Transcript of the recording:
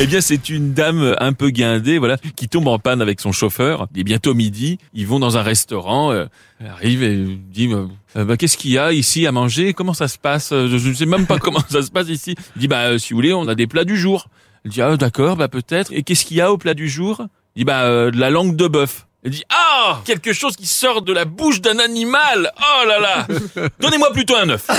Eh bien, c'est une dame un peu guindée, voilà, qui tombe en panne avec son chauffeur. Il est bientôt midi. Ils vont dans un restaurant. euh, elle arrive et dit euh, bah, qu'est-ce qu'il y a ici à manger? Comment ça se passe? Euh, Je ne sais même pas comment ça se passe ici. Il dit bah euh, si vous voulez, on a des plats du jour. Elle dit ah d'accord, bah peut-être. Et qu'est-ce qu'il y a au plat du jour? Il dit bah euh, de la langue de bœuf. Elle dit ah quelque chose qui sort de la bouche d'un animal. Oh là là Donnez-moi plutôt un œuf.